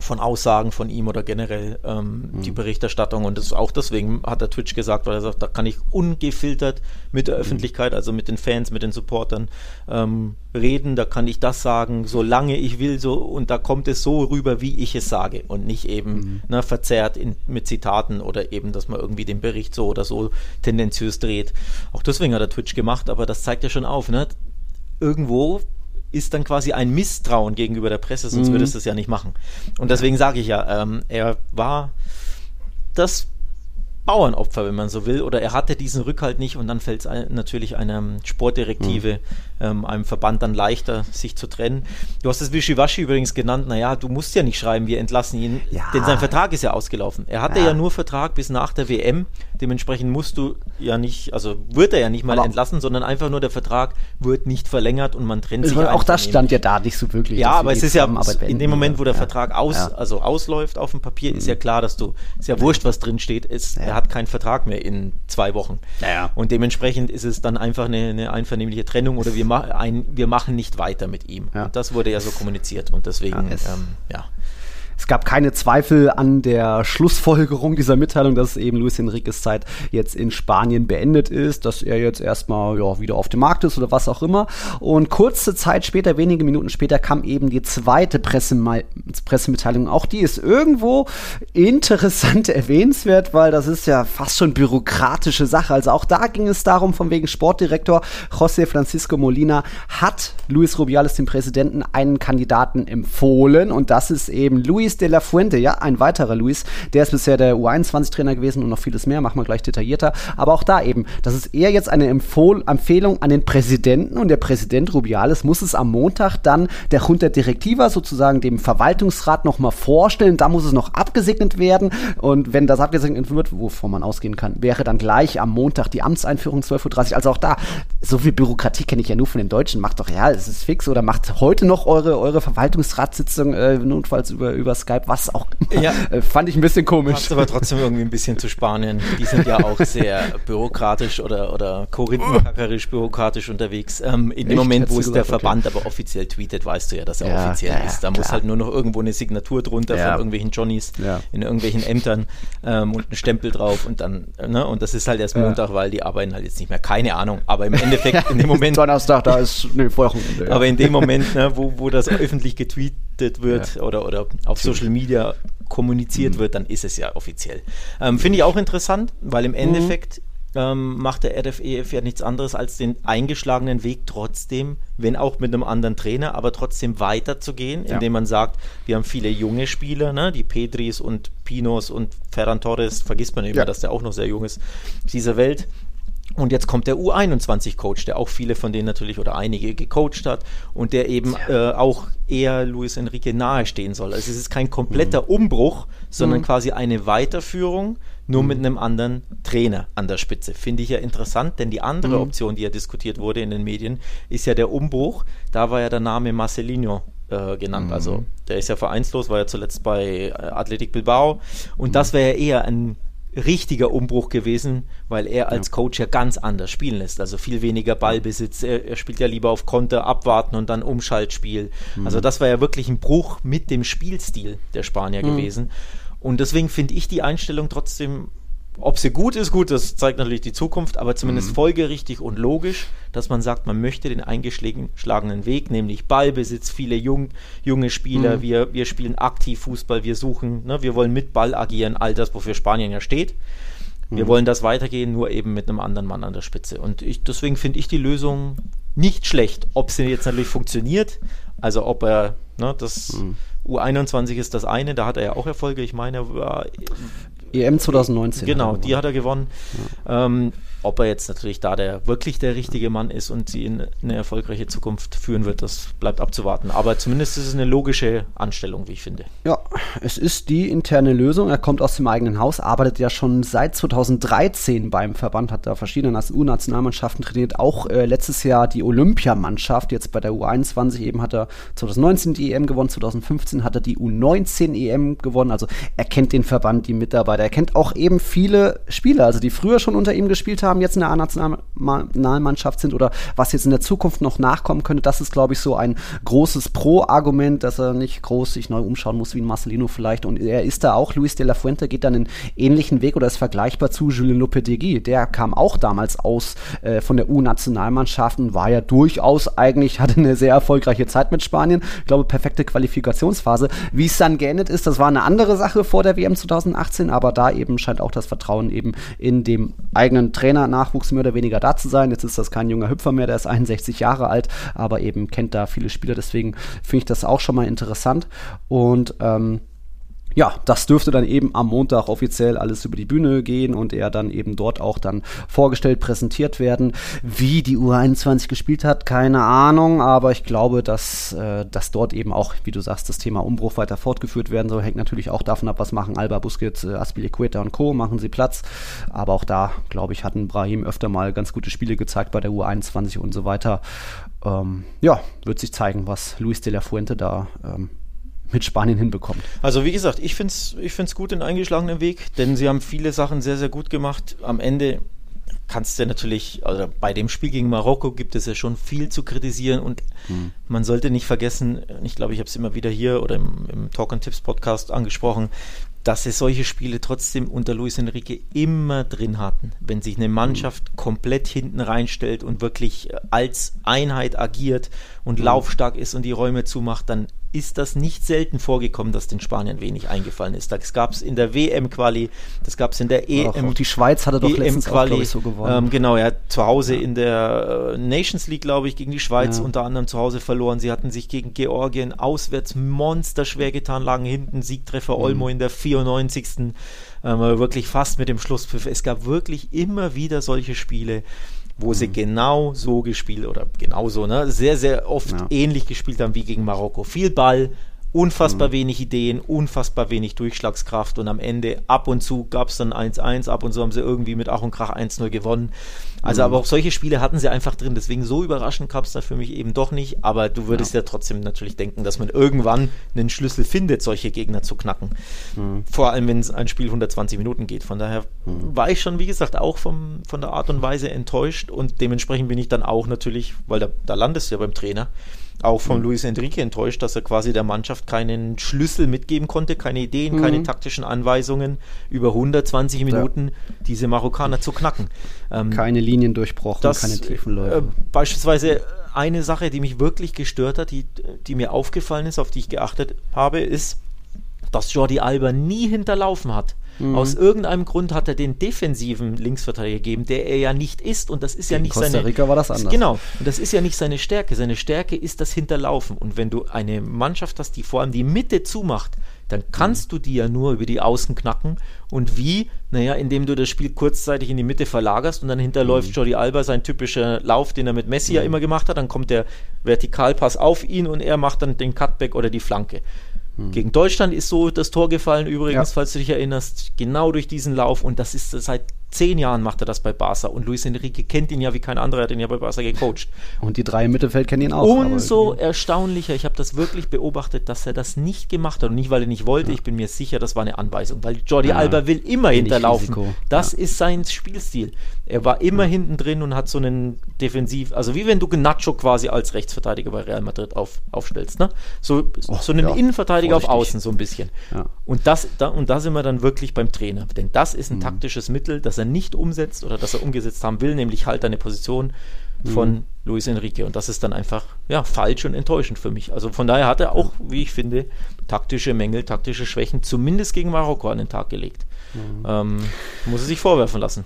B: von Aussagen von ihm oder generell ähm, mhm. die Berichterstattung. Und das auch deswegen hat der Twitch gesagt, weil er sagt, da kann ich ungefiltert mit der mhm. Öffentlichkeit, also mit den Fans, mit den Supportern ähm, reden. Da kann ich das sagen, solange ich will, so und da kommt es so rüber, wie ich es sage und nicht eben mhm. ne, verzerrt in, mit Zitaten oder eben, dass man irgendwie den Bericht so oder so tendenziös dreht. Auch deswegen hat er Twitch gemacht, aber das zeigt ja schon auf, ne? Irgendwo ist dann quasi ein Misstrauen gegenüber der Presse, sonst mhm. würdest du es ja nicht machen. Und deswegen sage ich ja, ähm, er war das Bauernopfer, wenn man so will, oder er hatte diesen Rückhalt nicht und dann fällt es natürlich einer Sportdirektive, mhm. Ähm, einem Verband dann leichter, sich zu trennen. Du hast es Wischiwaschi übrigens genannt, naja, du musst ja nicht schreiben, wir entlassen ihn, ja. denn sein Vertrag ist ja ausgelaufen. Er hatte ja. ja. nur Vertrag bis nach der WM, dementsprechend musst du ja nicht, also wird er ja nicht mal aber entlassen, sondern einfach nur der Vertrag wird nicht verlängert und man trennt sich.
A: Auch das stand ja da nicht so wirklich.
B: Ja, aber es ist ja in dem Moment, wo der ja. Vertrag aus, also ausläuft auf dem Papier, mhm. ist ja klar, dass du, ist ja wurscht, was drin steht, ist, er hat keinen Vertrag mehr in zwei Wochen. Und dementsprechend ist es dann einfach eine, eine einvernehmliche Trennung oder wir, ma ein, wir machen nicht weiter mit ihm. Ja. Und das wurde ja so kommuniziert und deswegen, ja, ähm, ja.
A: Es gab keine Zweifel an der Schlussfolgerung dieser Mitteilung, dass eben Luis Enriques Zeit jetzt in Spanien beendet ist, dass er jetzt erstmal ja, wieder auf dem Markt ist oder was auch immer. Und kurze Zeit später, wenige Minuten später, kam eben die zweite Pressemitteilung. Auch die ist irgendwo interessant erwähnenswert, weil das ist ja fast schon bürokratische Sache. Also auch da ging es darum, von wegen Sportdirektor José Francisco Molina hat Luis Rubiales, dem Präsidenten, einen Kandidaten empfohlen und das ist eben Luis Luis de la Fuente, ja, ein weiterer Luis, der ist bisher der U21-Trainer gewesen und noch vieles mehr, machen wir gleich detaillierter. Aber auch da eben, das ist eher jetzt eine Empfohl Empfehlung an den Präsidenten und der Präsident Rubiales muss es am Montag dann der Junta Directiva, sozusagen dem Verwaltungsrat, nochmal vorstellen. Da muss es noch abgesegnet werden und wenn das abgesegnet wird, wovon man ausgehen kann, wäre dann gleich am Montag die Amtseinführung 12.30 Uhr. Also auch da, so viel Bürokratie kenne ich ja nur von den Deutschen. Macht doch, ja, es ist fix oder macht heute noch eure, eure Verwaltungsratssitzung äh, notfalls über, über über Skype, was auch ja. Äh, fand ich ein bisschen komisch. Passt
B: aber trotzdem irgendwie ein bisschen zu Spanien. Die sind ja auch sehr bürokratisch oder, oder korinthenkackerisch bürokratisch unterwegs. Ähm, in dem Moment, wo es der Verband okay. aber offiziell tweetet, weißt du ja, dass er ja, offiziell ja, ist. Da klar. muss halt nur noch irgendwo eine Signatur drunter von irgendwelchen Johnnies in irgendwelchen Ämtern ähm, und ein Stempel drauf und dann, ne, und das ist halt erst Montag, weil die arbeiten halt jetzt nicht mehr. Keine Ahnung. Aber im Endeffekt, in dem Moment.
A: Donnerstag, da ist, nee, Wochenende.
B: Aber in dem Moment, ne, wo, wo das öffentlich getweetet wird oder, oder auf Social Media kommuniziert mhm. wird, dann ist es ja offiziell. Ähm, Finde ich auch interessant, weil im mhm. Endeffekt ähm, macht der RFEF ja nichts anderes als den eingeschlagenen Weg trotzdem, wenn auch mit einem anderen Trainer, aber trotzdem weiterzugehen, ja. indem man sagt, wir haben viele junge Spieler, ne, die Pedris und Pinos und Ferran Torres, vergisst man immer, ja. dass der auch noch sehr jung ist, dieser Welt. Und jetzt kommt der U21-Coach, der auch viele von denen natürlich oder einige gecoacht hat und der eben äh, auch eher Luis Enrique nahestehen soll. Also es ist kein kompletter mhm. Umbruch, sondern mhm. quasi eine Weiterführung, nur mhm. mit einem anderen Trainer an der Spitze. Finde ich ja interessant, denn die andere mhm. Option, die ja diskutiert wurde in den Medien, ist ja der Umbruch. Da war ja der Name Marcelinho äh, genannt. Also mhm. der ist ja vereinslos, war ja zuletzt bei äh, Athletic Bilbao und das wäre ja eher ein richtiger Umbruch gewesen, weil er als ja. Coach ja ganz anders spielen lässt. Also viel weniger Ballbesitz. Er, er spielt ja lieber auf Konter, abwarten und dann Umschaltspiel. Mhm. Also das war ja wirklich ein Bruch mit dem Spielstil der Spanier mhm. gewesen. Und deswegen finde ich die Einstellung trotzdem ob sie gut ist, gut, das zeigt natürlich die Zukunft, aber zumindest mhm. folgerichtig und logisch, dass man sagt, man möchte den eingeschlagenen Weg, nämlich Ballbesitz, viele jung, junge Spieler, mhm. wir, wir spielen aktiv Fußball, wir suchen, ne, wir wollen mit Ball agieren, all das, wofür Spanien ja steht. Wir mhm. wollen das weitergehen, nur eben mit einem anderen Mann an der Spitze. Und ich, deswegen finde ich die Lösung nicht schlecht. Ob sie jetzt natürlich funktioniert, also ob er, ne, das mhm. U21 ist das eine, da hat er ja auch Erfolge. Ich meine, er war
A: EM 2019.
B: Genau, die hat er gewonnen. Ja. Ähm, ob er jetzt natürlich da der wirklich der richtige Mann ist und sie in eine erfolgreiche Zukunft führen wird, das bleibt abzuwarten. Aber zumindest ist es eine logische Anstellung, wie ich finde.
A: Ja, es ist die interne Lösung. Er kommt aus dem eigenen Haus, arbeitet ja schon seit 2013 beim Verband, hat da verschiedene U-Nationalmannschaften trainiert, auch äh, letztes Jahr die Olympiamannschaft. Jetzt bei der U21 eben hat er 2019 die EM gewonnen, 2015 hat er die U19 EM gewonnen. Also er kennt den Verband, die Mitarbeiter, er kennt auch eben viele Spieler, also die früher schon unter ihm gespielt haben haben, jetzt in der A-Nationalmannschaft sind oder was jetzt in der Zukunft noch nachkommen könnte. Das ist, glaube ich, so ein großes Pro-Argument, dass er nicht groß sich neu umschauen muss wie ein Marcelino vielleicht. Und er ist da auch, Luis de la Fuente geht dann einen ähnlichen Weg oder ist vergleichbar zu Julien Lopetegui. Der kam auch damals aus äh, von der U-Nationalmannschaft und war ja durchaus eigentlich, hatte eine sehr erfolgreiche Zeit mit Spanien. Ich glaube, perfekte Qualifikationsphase. Wie es dann geendet ist, das war eine andere Sache vor der WM 2018, aber da eben scheint auch das Vertrauen eben in dem eigenen Trainer Nachwuchs mehr oder weniger da zu sein. Jetzt ist das kein junger Hüpfer mehr, der ist 61 Jahre alt, aber eben kennt da viele Spieler. Deswegen finde ich das auch schon mal interessant. Und ähm, ja, das dürfte dann eben am Montag offiziell alles über die Bühne gehen und er dann eben dort auch dann vorgestellt, präsentiert werden. Wie die U21 gespielt hat, keine Ahnung, aber ich glaube, dass, äh, dass dort eben auch, wie du sagst, das Thema Umbruch weiter fortgeführt werden soll. Hängt natürlich auch davon ab, was machen Alba, Busquets, äh, Aspilicueta und Co. Machen sie Platz. Aber auch da, glaube ich, hatten Brahim öfter mal ganz gute Spiele gezeigt bei der U21 und so weiter. Ähm, ja, wird sich zeigen, was Luis de la Fuente da ähm, mit Spanien hinbekommt.
B: Also wie gesagt, ich finde es ich find's gut den eingeschlagenen Weg, denn sie haben viele Sachen sehr, sehr gut gemacht. Am Ende kannst du natürlich, also bei dem Spiel gegen Marokko gibt es ja schon viel zu kritisieren und mhm. man sollte nicht vergessen, ich glaube, ich habe es immer wieder hier oder im, im Talk and Tips Podcast angesprochen, dass sie solche Spiele trotzdem unter Luis Enrique immer drin hatten. Wenn sich eine Mannschaft mhm. komplett hinten reinstellt und wirklich als Einheit agiert und mhm. laufstark ist und die Räume zumacht, dann ist das nicht selten vorgekommen, dass den Spaniern wenig eingefallen ist. Das gab es in der WM-Quali, das gab es in der EM.
A: Auch die Schweiz hatte doch EM letztens
B: Quali, auch, so gewonnen. Ähm, genau, ja, zu Hause ja. in der äh, Nations League, glaube ich, gegen die Schweiz ja. unter anderem zu Hause verloren. Sie hatten sich gegen Georgien auswärts monsterschwer getan, lagen hinten, Siegtreffer mhm. Olmo in der 94. Ähm, wirklich fast mit dem Schlusspfiff. Es gab wirklich immer wieder solche Spiele, wo mhm. sie genau so gespielt oder genauso, ne, sehr, sehr oft ja. ähnlich gespielt haben wie gegen Marokko. Viel Ball, unfassbar mhm. wenig Ideen, unfassbar wenig Durchschlagskraft und am Ende ab und zu gab es dann 1-1, ab und zu haben sie irgendwie mit Ach und Krach 1-0 gewonnen. Also mhm. aber auch solche Spiele hatten sie einfach drin, deswegen so überraschend gab es da für mich eben doch nicht, aber du würdest ja. ja. trotzdem natürlich denken, dass man irgendwann einen Schlüssel findet, solche Gegner zu knacken. Mhm. Vor allem, wenn es ein Spiel 120 Minuten geht. Von daher mhm. war ich schon, wie gesagt, auch vom, von der Art und Weise enttäuscht und dementsprechend bin ich dann auch natürlich, weil da, da landest du ja beim Trainer, auch von mhm. Luis Enrique enttäuscht, dass er quasi der Mannschaft keinen Schlüssel mitgeben konnte, keine Ideen, mhm. keine taktischen Anweisungen, über 120 Minuten ja. diese Marokkaner zu knacken.
A: Ähm, keine Linien durchbrochen, das, keine Tiefenläufe. Äh,
B: beispielsweise eine Sache, die mich wirklich gestört hat, die, die mir aufgefallen ist, auf die ich geachtet habe, ist, dass Jordi Alba nie hinterlaufen hat. Mhm. Aus irgendeinem Grund hat er den defensiven Linksverteidiger gegeben, der er ja nicht ist und das ist Gegen ja nicht
A: Costa
B: seine
A: Rica war das anders.
B: Genau, und das ist ja nicht seine Stärke. Seine Stärke ist das Hinterlaufen und wenn du eine Mannschaft hast, die vor allem die Mitte zumacht, dann kannst mhm. du die ja nur über die Außen knacken. Und wie? Naja, indem du das Spiel kurzzeitig in die Mitte verlagerst und dann hinterläuft mhm. Jordi Alba sein typischer Lauf, den er mit Messi mhm. ja immer gemacht hat. Dann kommt der Vertikalpass auf ihn und er macht dann den Cutback oder die Flanke. Hm. Gegen Deutschland ist so das Tor gefallen, übrigens, ja. falls du dich erinnerst, genau durch diesen Lauf. Und das ist seit zehn Jahren macht er das bei Barca. Und Luis Enrique kennt ihn ja wie kein anderer, hat ihn ja bei Barca gecoacht.
A: Und die drei im Mittelfeld kennen ihn auch.
B: Umso erstaunlicher, ich habe das wirklich beobachtet, dass er das nicht gemacht hat. Und nicht, weil er nicht wollte, ja. ich bin mir sicher, das war eine Anweisung. Weil Jordi ja. Alba will immer hinterlaufen. Das ist sein Spielstil. Er war immer hinten drin und hat so einen Defensiv, also wie wenn du Nacho quasi als Rechtsverteidiger bei Real Madrid auf, aufstellst. Ne? So, oh, so einen Innenverteidiger Vorsichtig. auf Außen, so ein bisschen. Und, das, da, und da sind wir dann wirklich beim Trainer. Denn das ist ein mhm. taktisches Mittel, das er er nicht umsetzt oder das er umgesetzt haben will, nämlich halt eine Position von mhm. Luis Enrique. Und das ist dann einfach ja, falsch und enttäuschend für mich. Also von daher hat er auch, wie ich finde, taktische Mängel, taktische Schwächen, zumindest gegen Marokko an den Tag gelegt. Mhm. Ähm, muss er sich vorwerfen lassen.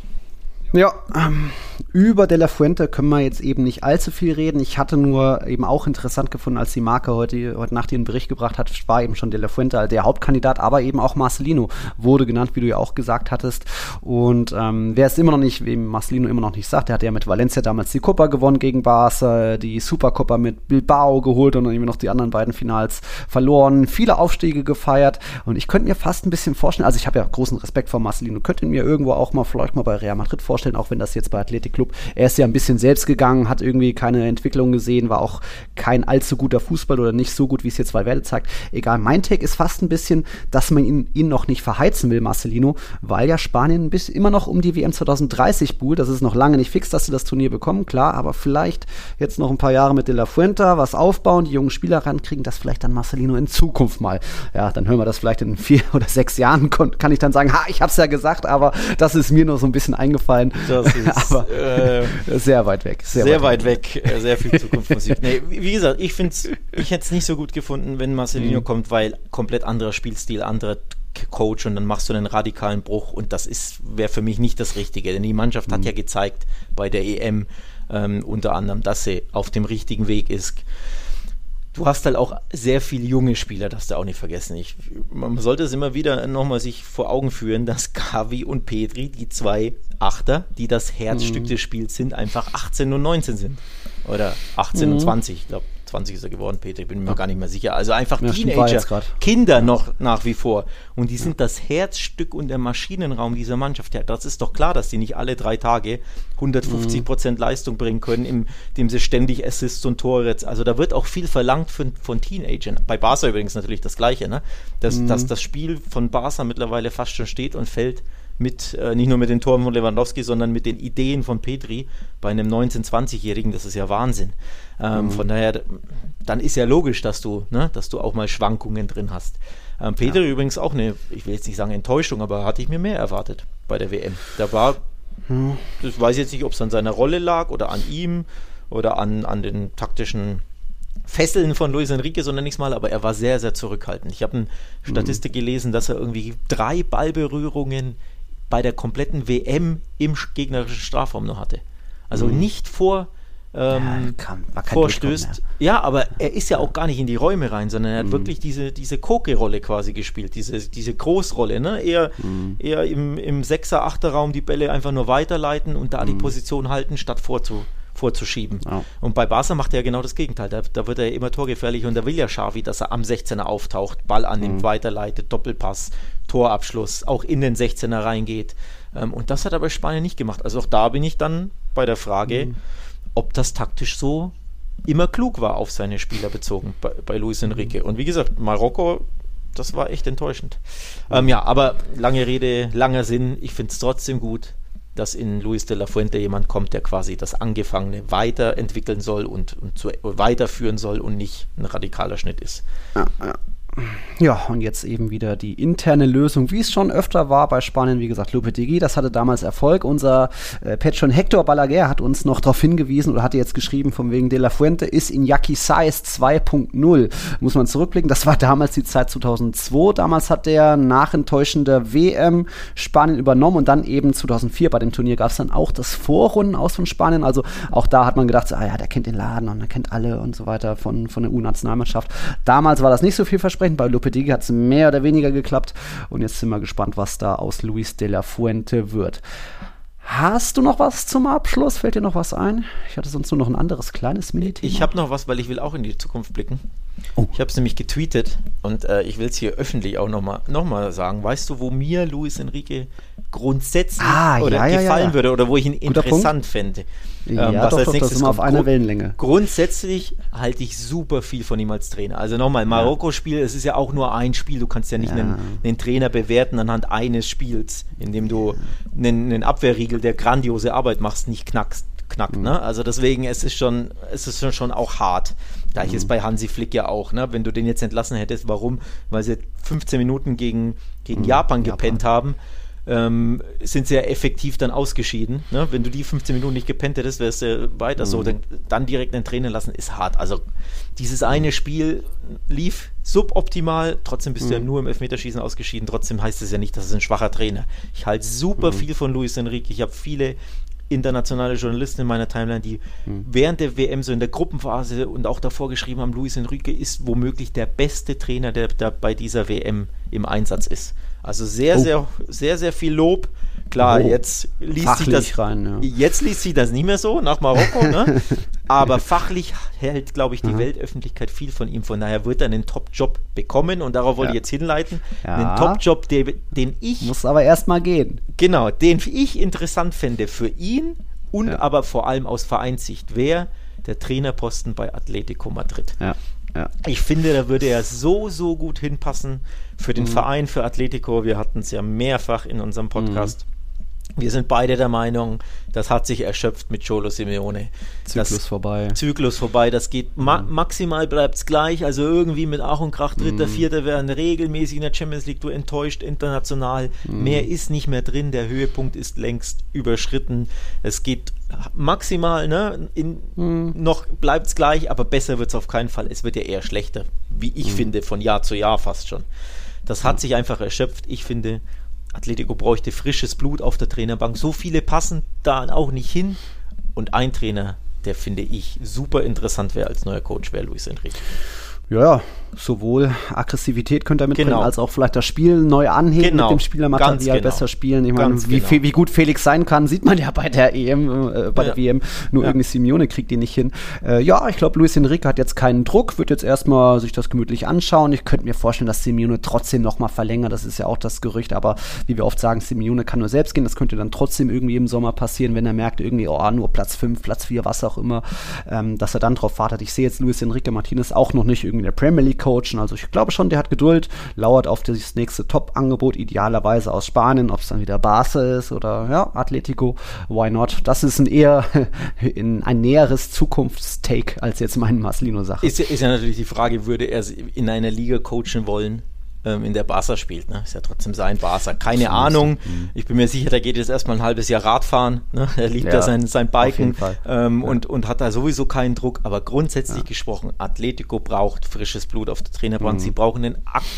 A: Ja, ähm, über De La Fuente können wir jetzt eben nicht allzu viel reden. Ich hatte nur eben auch interessant gefunden, als die Marke heute, heute Nacht ihren Bericht gebracht hat, war eben schon De La Fuente der Hauptkandidat, aber eben auch Marcelino wurde genannt, wie du ja auch gesagt hattest. Und ähm, wer es immer noch nicht, wem Marcelino immer noch nicht sagt, der hat ja mit Valencia damals die Copa gewonnen gegen Barca, die Supercopa mit Bilbao geholt und dann eben noch die anderen beiden Finals verloren, viele Aufstiege gefeiert und ich könnte mir fast ein bisschen vorstellen, also ich habe ja großen Respekt vor Marcelino, könnte mir irgendwo auch mal vielleicht mal bei Real Madrid vorstellen, vorstellen, auch wenn das jetzt bei Athletic Club, er ist ja ein bisschen selbst gegangen, hat irgendwie keine Entwicklung gesehen, war auch kein allzu guter Fußball oder nicht so gut, wie es jetzt Valverde zeigt. Egal, mein Take ist fast ein bisschen, dass man ihn, ihn noch nicht verheizen will, Marcelino, weil ja Spanien bis immer noch um die WM 2030 buhlt. Das ist noch lange nicht fix, dass sie das Turnier bekommen, klar, aber vielleicht jetzt noch ein paar Jahre mit De La Fuenta was aufbauen, die jungen Spieler rankriegen, das vielleicht dann Marcelino in Zukunft mal. Ja, dann hören wir das vielleicht in vier oder sechs Jahren, kann ich dann sagen, ha, ich hab's ja gesagt, aber das ist mir nur so ein bisschen eingefallen sein. Das ist Aber, äh, sehr weit weg.
B: Sehr, sehr weit, weg. weg. Äh, sehr viel Zukunftsmusik. nee, wie gesagt, ich finde ich hätte es nicht so gut gefunden, wenn Marcelino mhm. kommt, weil komplett anderer Spielstil, anderer Coach und dann machst du einen radikalen Bruch und das ist wäre für mich nicht das Richtige, denn die Mannschaft mhm. hat ja gezeigt bei der EM ähm, unter anderem, dass sie auf dem richtigen Weg ist du hast halt auch sehr viele junge Spieler, das du auch nicht vergessen. Ich, man sollte es immer wieder nochmal sich vor Augen führen, dass Gavi und Petri, die zwei Achter, die das Herzstück mhm. des Spiels sind, einfach 18 und 19 sind. Oder 18 mhm. und 20. Ich glaube, 20 ist er geworden, Peter, ich bin mir ja. gar nicht mehr sicher. Also einfach ja, Teenager, Kinder noch nach wie vor. Und die sind das Herzstück und der Maschinenraum dieser Mannschaft. Ja, das ist doch klar, dass die nicht alle drei Tage 150 mhm. Prozent Leistung bringen können, indem sie ständig Assists und Tore. Also da wird auch viel verlangt von, von Teenagern. Bei Barca übrigens natürlich das Gleiche, ne? Dass, mhm. dass das Spiel von Barca mittlerweile fast schon steht und fällt mit, äh, nicht nur mit den Toren von Lewandowski, sondern mit den Ideen von Petri bei einem 19-, 20-Jährigen, das ist ja Wahnsinn. Ähm, mhm. Von daher, dann ist ja logisch, dass du, ne, dass du auch mal Schwankungen drin hast. Ähm, Petri ja. übrigens auch eine, ich will jetzt nicht sagen Enttäuschung, aber hatte ich mir mehr erwartet bei der WM. Da war, mhm. ich weiß jetzt nicht, ob es an seiner Rolle lag oder an ihm oder an, an den taktischen Fesseln von Luis Enrique, sondern nichts mal, aber er war sehr, sehr zurückhaltend. Ich habe eine mhm. Statistik gelesen, dass er irgendwie drei Ballberührungen bei der kompletten WM im gegnerischen Strafraum noch hatte. Also mhm. nicht vor ähm, ja, kann, vorstößt. Ja, aber er ist ja auch gar nicht in die Räume rein, sondern er hat mhm. wirklich diese, diese Koke-Rolle quasi gespielt, diese, diese Großrolle. Ne? Eher, mhm. eher im, im 6er, 8er Raum die Bälle einfach nur weiterleiten und da die mhm. Position halten, statt vorzu, vorzuschieben. Ja. Und bei Barca macht er ja genau das Gegenteil. Da, da, wird er immer torgefährlich und da will ja Xavi, dass er am 16er auftaucht, Ball annimmt, mhm. weiterleitet, Doppelpass, Torabschluss, auch in den 16er reingeht. Ähm, und das hat er bei Spanien nicht gemacht. Also auch da bin ich dann bei der Frage, mhm. ob das taktisch so immer klug war auf seine Spieler bezogen bei, bei Luis Enrique. Und wie gesagt, Marokko, das war echt enttäuschend. Ähm, ja, aber lange Rede, langer Sinn. Ich finde es trotzdem gut, dass in Luis de la Fuente jemand kommt, der quasi das Angefangene weiterentwickeln soll und, und zu, weiterführen soll und nicht ein radikaler Schnitt ist.
A: Ja, ja. Ja, und jetzt eben wieder die interne Lösung, wie es schon öfter war bei Spanien. Wie gesagt, Lopetegui, das hatte damals Erfolg. Unser äh, Patron Hector Balaguer hat uns noch darauf hingewiesen oder hatte jetzt geschrieben, von wegen De La Fuente ist Iñaki Saiz 2.0. Muss man zurückblicken. Das war damals die Zeit 2002. Damals hat der nach enttäuschender WM Spanien übernommen und dann eben 2004 bei dem Turnier gab es dann auch das Vorrunden aus von Spanien. Also auch da hat man gedacht, ah ja, der kennt den Laden und er kennt alle und so weiter von, von der U-Nationalmannschaft. Damals war das nicht so vielversprechend entsprechend. Bei Lopetegui hat es mehr oder weniger geklappt. Und jetzt sind wir gespannt, was da aus Luis de la Fuente wird. Hast du noch was zum Abschluss? Fällt dir noch was ein? Ich hatte sonst nur noch ein anderes kleines Minithema.
B: Ich habe noch was, weil ich will auch in die Zukunft blicken. Oh. Ich habe es nämlich getweetet und äh, ich will es hier öffentlich auch nochmal noch mal sagen. Weißt du, wo mir Luis Enrique grundsätzlich ah, oder ja, gefallen ja, ja. würde oder wo ich ihn Guter interessant fände?
A: Ähm, ja, was doch, als doch, nächstes auf einer Wellenlänge.
B: Grundsätzlich halte ich super viel von ihm als Trainer. Also nochmal, Marokko-Spiel, es ist ja auch nur ein Spiel. Du kannst ja nicht ja. Einen, einen, Trainer bewerten anhand eines Spiels, in dem du einen, einen Abwehrriegel, der grandiose Arbeit machst, nicht knackst knackt. Mhm. Ne? Also deswegen, es ist schon, es ist schon, schon auch hart. Gleiches mhm. bei Hansi Flick ja auch. Ne? Wenn du den jetzt entlassen hättest, warum? Weil sie 15 Minuten gegen, gegen mhm. Japan gepennt Japan. haben ähm, sind sehr effektiv dann ausgeschieden. Ne? Wenn du die 15 Minuten nicht gepennt hättest, wärst du weiter mhm. so. Dann, dann direkt einen Trainer lassen, ist hart. Also dieses eine Spiel lief suboptimal, trotzdem bist mhm. du ja mhm. nur im Elfmeterschießen ausgeschieden. Trotzdem heißt es ja nicht, dass es ein schwacher Trainer. Ich halte super mhm. viel von Luis Enrique. Ich habe viele internationale Journalisten in meiner Timeline, die mhm. während der WM so in der Gruppenphase und auch davor geschrieben haben, Luis Enrique ist womöglich der beste Trainer, der, der bei dieser WM im Einsatz ist. Also sehr, oh. sehr, sehr, sehr viel Lob. Klar, oh. jetzt liest sich das
A: rein, ja.
B: jetzt liest sich das nicht mehr so nach Marokko, ne? Aber fachlich hält, glaube ich, die mhm. Weltöffentlichkeit viel von ihm. Von daher wird er einen Top-Job bekommen und darauf wollte ja. ich jetzt hinleiten. Ja. Einen Top-Job, den ich.
A: Muss aber erstmal gehen.
B: Genau, den ich interessant fände für ihn und aber vor allem aus Vereinssicht. Wer der Trainerposten bei Atletico Madrid.
A: Ja. Ja.
B: Ich finde, da würde er so, so gut hinpassen für den mhm. Verein, für Atletico. Wir hatten es ja mehrfach in unserem Podcast. Mhm. Wir sind beide der Meinung, das hat sich erschöpft mit Cholo Simeone.
A: Zyklus das, vorbei.
B: Zyklus vorbei. Das geht ma mhm. maximal bleibt es gleich. Also irgendwie mit Ach und Krach, Dritter, mhm. Vierter werden regelmäßig in der Champions League. Du enttäuscht international. Mhm. Mehr ist nicht mehr drin. Der Höhepunkt ist längst überschritten. Es geht maximal, ne? In, mhm. Noch bleibt es gleich, aber besser wird es auf keinen Fall. Es wird ja eher schlechter, wie ich mhm. finde, von Jahr zu Jahr fast schon. Das hat mhm. sich einfach erschöpft. Ich finde, Atletico bräuchte frisches Blut auf der Trainerbank. So viele passen da auch nicht hin. Und ein Trainer, der finde ich super interessant wäre als neuer Coach, wäre Luis Enrique.
A: Ja, sowohl Aggressivität könnte er mitbringen, genau. als auch vielleicht das Spiel neu anheben genau. mit dem Spielermaterial genau. besser spielen. Ich meine, wie, genau. wie, gut Felix sein kann, sieht man ja bei der EM, äh, bei ja. der WM. Nur ja. irgendwie Simeone kriegt die nicht hin. Äh, ja, ich glaube, Luis Enrique hat jetzt keinen Druck, wird jetzt erstmal sich das gemütlich anschauen. Ich könnte mir vorstellen, dass Simeone trotzdem nochmal verlängert. Das ist ja auch das Gerücht, aber wie wir oft sagen, Simeone kann nur selbst gehen. Das könnte dann trotzdem irgendwie im Sommer passieren, wenn er merkt, irgendwie, oh, nur Platz 5, Platz 4, was auch immer, ähm, dass er dann drauf wartet. Ich sehe jetzt Luis Enrique Martinez auch noch nicht irgendwie irgendwie der Premier League coachen. Also ich glaube schon, der hat Geduld, lauert auf das nächste Top-Angebot, idealerweise aus Spanien, ob es dann wieder Barca ist oder ja, Atletico, why not? Das ist ein eher in ein näheres Zukunftstake als jetzt mein Marcelino-Sache.
B: Ist, ist ja natürlich die Frage, würde er in einer Liga coachen wollen, ähm, in der Barca spielt. Ne? Ist ja trotzdem sein Barca. Keine Ahnung. Mhm. Ich bin mir sicher, der geht jetzt erstmal ein halbes Jahr Radfahren. Ne? Er liebt ja, ja sein, sein Biken ähm, ja. und, und hat da sowieso keinen Druck. Aber grundsätzlich ja. gesprochen, Atletico braucht frisches Blut auf der Trainerbank. Mhm. Sie brauchen einen,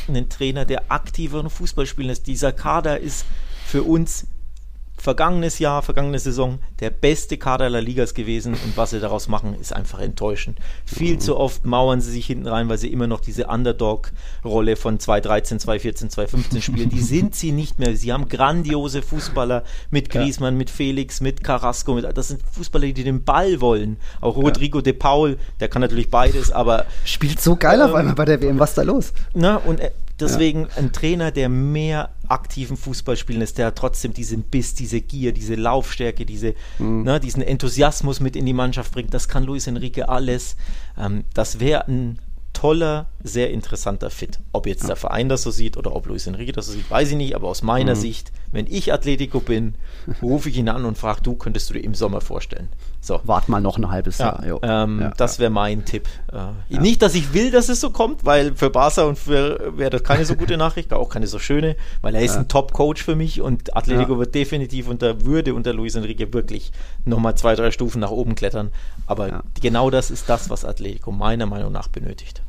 B: einen Trainer, der aktiveren Fußball spielen lässt. Dieser Kader ist für uns vergangenes Jahr, vergangene Saison der beste Kader der Ligas gewesen und was sie daraus machen, ist einfach enttäuschend. Viel mhm. zu oft mauern sie sich hinten rein, weil sie immer noch diese Underdog-Rolle von 2013, 2014, 2015 spielen. Die sind sie nicht mehr. Sie haben grandiose Fußballer mit Griezmann, ja. mit Felix, mit Carrasco. Mit, das sind Fußballer, die den Ball wollen. Auch Rodrigo ja. de Paul, der kann natürlich beides, aber.
A: Spielt so geil ähm, auf einmal bei der WM. Was ist da los?
B: Na, und äh, Deswegen ja. ein Trainer, der mehr aktiven Fußball spielen lässt, der trotzdem diesen Biss, diese Gier, diese Laufstärke, diese, mhm. ne, diesen Enthusiasmus mit in die Mannschaft bringt. Das kann Luis Enrique alles. Ähm, das wäre ein toller, sehr interessanter Fit. Ob jetzt ja. der Verein das so sieht oder ob Luis Enrique das so sieht, weiß ich nicht, aber aus meiner mhm. Sicht, wenn ich Atletico bin, rufe ich ihn an und frage, du könntest du dir im Sommer vorstellen.
A: So. Wart mal noch ein halbes
B: ja.
A: Jahr.
B: Ähm, ja, das wäre mein Tipp. Äh, nicht, dass ich will, dass es so kommt, weil für Barca und für wäre das keine so gute Nachricht, auch keine so schöne, weil er ist ein Top-Coach für mich und Atletico wird definitiv unter Würde unter Luis Enrique wirklich nochmal zwei, drei Stufen nach oben klettern. Aber genau das ist das, was Atletico meiner Meinung nach benötigt.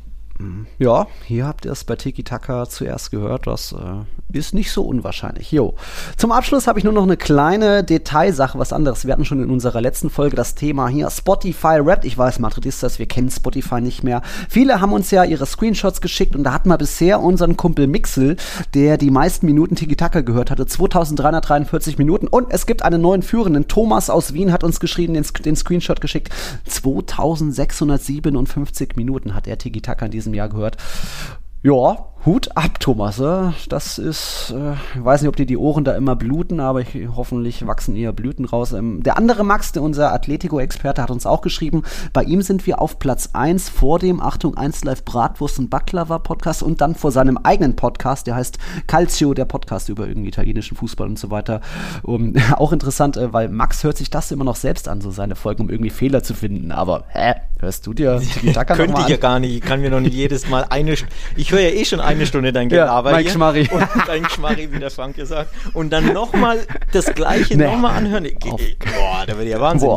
A: Ja, hier habt ihr es bei Tiki Taka zuerst gehört. Das äh, ist nicht so unwahrscheinlich. Jo. Zum Abschluss habe ich nur noch eine kleine Detailsache, was anderes. Wir hatten schon in unserer letzten Folge das Thema hier Spotify Rap. Ich weiß, Madridistas, wir kennen Spotify nicht mehr. Viele haben uns ja ihre Screenshots geschickt und da hatten wir bisher unseren Kumpel Mixel, der die meisten Minuten Tiki Taka gehört hatte, 2343 Minuten. Und es gibt einen neuen Führenden. Thomas aus Wien hat uns geschrieben, den, den Screenshot geschickt. 2657 Minuten hat er Tiki Taka in diesem diesem Jahr gehört. Ja, Hut ab, Thomas. Das ist, äh, ich weiß nicht, ob dir die Ohren da immer bluten, aber ich, hoffentlich wachsen eher Blüten raus. Ähm, der andere Max, der unser Atletico-Experte, hat uns auch geschrieben, bei ihm sind wir auf Platz 1 vor dem, Achtung, 1 Live Bratwurst und Baklava Podcast und dann vor seinem eigenen Podcast, der heißt Calcio, der Podcast über irgendwie italienischen Fußball und so weiter. Um, auch interessant, äh, weil Max hört sich das immer noch selbst an, so seine Folgen, um irgendwie Fehler zu finden. Aber, hä? Hörst du dir
B: Könnte ich ja gar nicht. Ich kann mir noch nicht jedes Mal eine, ich höre ja eh schon eine Stunde dein Gelaber
A: ja, Mike hier. Schmarri.
B: Und dein Schmarri, wie der Frank gesagt. Und dann nochmal das Gleiche nee. nochmal anhören. Boah, da wird ja Wahnsinn.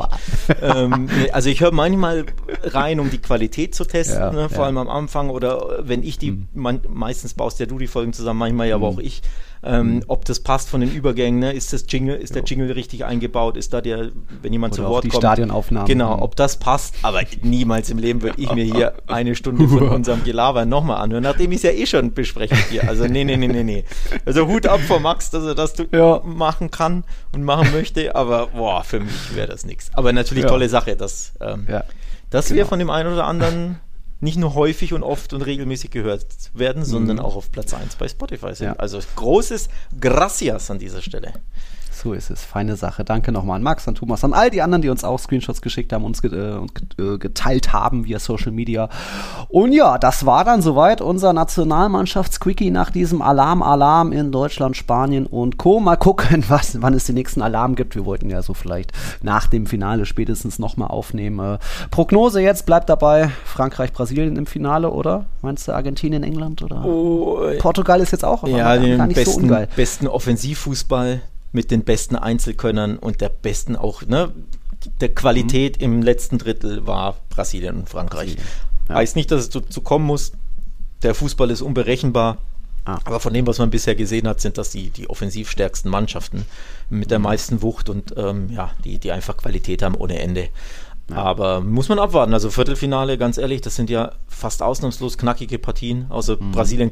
B: Ähm, also ich höre manchmal rein, um die Qualität zu testen, ja, ne, vor ja. allem am Anfang. Oder wenn ich die, mhm. man, meistens baust ja du die Folgen zusammen, manchmal ja aber mhm. auch ich ähm, mhm. ob das passt von den Übergängen, ne? ist das Jingle, ist jo. der Jingle richtig eingebaut, ist da der, wenn jemand Oder zu Wort
A: die
B: kommt.
A: Stadionaufnahmen.
B: Genau, ob das passt, aber niemals im Leben würde ich mir hier eine Stunde von unserem Gelaber nochmal anhören, nachdem ich es ja eh schon bespreche hier. Also nee, nee, nee, nee, nee. Also Hut ab vor Max, dass er das ja. machen kann und machen möchte, aber boah, für mich wäre das nichts. Aber natürlich ja. tolle Sache, dass, ähm, ja. dass genau. wir von dem einen oder anderen nicht nur häufig und oft und regelmäßig gehört werden, sondern mhm. auch auf Platz 1 bei Spotify sind. Ja. Also großes Gracias an dieser Stelle.
A: So ist es. Feine Sache. Danke nochmal an Max, an Thomas, an all die anderen, die uns auch Screenshots geschickt haben, uns äh, äh, geteilt haben via Social Media. Und ja, das war dann soweit unser Nationalmannschaftsquickie nach diesem Alarm, Alarm in Deutschland, Spanien und Co. Mal gucken, was, wann es den nächsten Alarm gibt. Wir wollten ja so vielleicht nach dem Finale spätestens nochmal aufnehmen. Äh, Prognose jetzt bleibt dabei Frankreich, Brasilien im Finale, oder? Meinst du Argentinien, England oder?
B: Oh,
A: Portugal ist jetzt auch
B: ja, den besten, so besten Offensivfußball mit den besten Einzelkönnern und der besten auch, ne, der Qualität mhm. im letzten Drittel war Brasilien und Frankreich. Ja. Heißt nicht, dass es dazu kommen muss. Der Fußball ist unberechenbar. Ah. Aber von dem, was man bisher gesehen hat, sind das die, die offensivstärksten Mannschaften mit der mhm. meisten Wucht und ähm, ja, die, die einfach Qualität haben ohne Ende. Ja. Aber muss man abwarten. Also Viertelfinale, ganz ehrlich, das sind ja fast ausnahmslos knackige Partien. Also mhm. Brasilien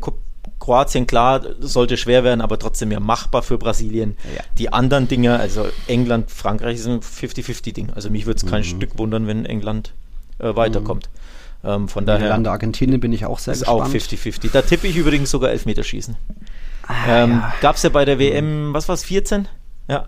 B: Kroatien, klar, sollte schwer werden, aber trotzdem ja machbar für Brasilien. Ja. Die anderen Dinge, also England, Frankreich, ist ein 50-50-Ding. Also mich würde es kein mhm. Stück wundern, wenn England äh, weiterkommt.
A: Mhm. Ähm, von daher. Niederlande, Argentinien bin ich auch sehr
B: ist gespannt. Ist auch 50-50. Da tippe ich übrigens sogar Elfmeterschießen. Ah, ähm, ja. Gab es ja bei der WM, was war es, 14? Ja.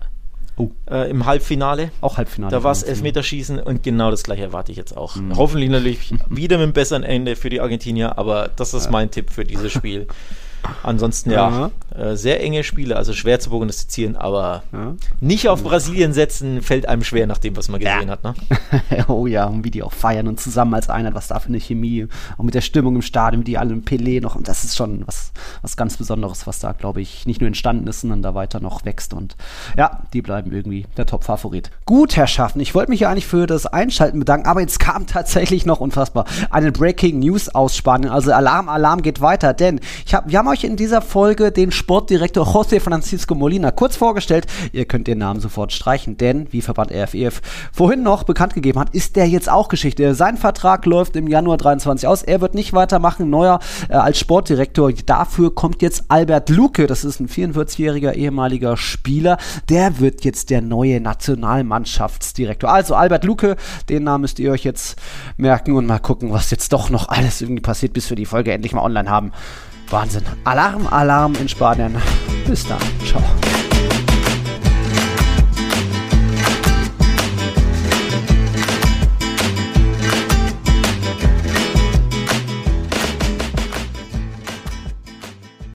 B: Oh. Äh, Im Halbfinale.
A: Auch Halbfinale.
B: Da war es Elfmeterschießen und genau das gleiche erwarte ich jetzt auch. Mhm. Hoffentlich natürlich wieder mit einem besseren Ende für die Argentinier, aber das ist ja. mein Tipp für dieses Spiel. Ansonsten ja, äh, sehr enge Spiele, also schwer zu prognostizieren, aber ja. nicht auf Brasilien setzen fällt einem schwer nach dem, was man gesehen ja. hat. Ne?
A: oh ja, und wie die auch feiern und zusammen als Einheit, was da für eine Chemie und mit der Stimmung im Stadion, die alle im Pelé noch, und das ist schon was, was ganz Besonderes, was da, glaube ich, nicht nur entstanden ist, sondern da weiter noch wächst und ja, die bleiben irgendwie der Top-Favorit. Gut, Herrschaften, ich wollte mich ja eigentlich für das Einschalten bedanken, aber jetzt kam tatsächlich noch unfassbar eine Breaking News aus Spanien, also Alarm, Alarm geht weiter, denn ich hab, wir haben euch in dieser Folge den Sport Sportdirektor José Francisco Molina kurz vorgestellt. Ihr könnt den Namen sofort streichen, denn wie Verband RFEF vorhin noch bekannt gegeben hat, ist der jetzt auch Geschichte. Sein Vertrag läuft im Januar 23 aus. Er wird nicht weitermachen. Neuer äh, als Sportdirektor. Dafür kommt jetzt Albert Luke. Das ist ein 44-jähriger ehemaliger Spieler. Der wird jetzt der neue Nationalmannschaftsdirektor. Also Albert Luke, den Namen müsst ihr euch jetzt merken und mal gucken, was jetzt doch noch alles irgendwie passiert, bis wir die Folge endlich mal online haben. Wahnsinn. Alarm, Alarm in Spanien. Bis dann. Ciao.